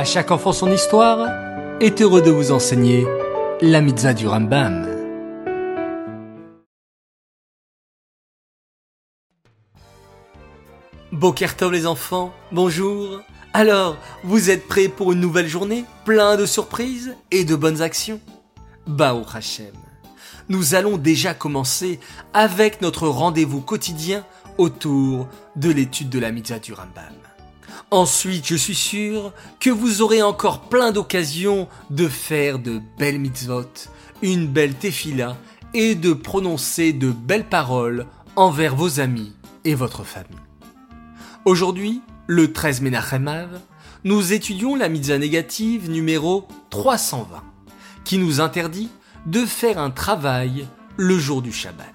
À chaque enfant son histoire est heureux de vous enseigner la mitzvah du Rambam. Bokertov les enfants, bonjour. Alors, vous êtes prêts pour une nouvelle journée, plein de surprises et de bonnes actions? Bao Hashem. Nous allons déjà commencer avec notre rendez-vous quotidien autour de l'étude de la mitzvah du Rambam. Ensuite, je suis sûr que vous aurez encore plein d'occasions de faire de belles mitzvot, une belle tefila et de prononcer de belles paroles envers vos amis et votre famille. Aujourd'hui, le 13 Menachem nous étudions la mitzvah négative numéro 320, qui nous interdit de faire un travail le jour du Shabbat.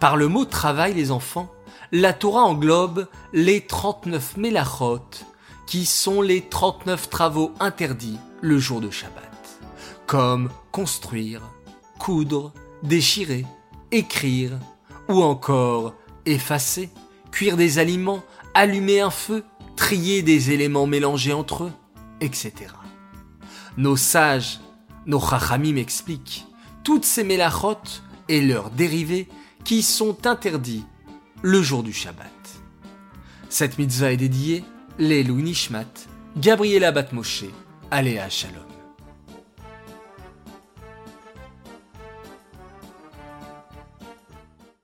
Par le mot travail, les enfants, la Torah englobe les 39 mélachot, qui sont les 39 travaux interdits le jour de Shabbat, comme construire, coudre, déchirer, écrire, ou encore effacer, cuire des aliments, allumer un feu, trier des éléments mélangés entre eux, etc. Nos sages, nos chachamim expliquent toutes ces mélachot et leurs dérivés qui sont interdits le jour du Shabbat. Cette mitzvah est dédiée Lelou Nishmat, Gabriela Batmoshe, Aléa Shalom.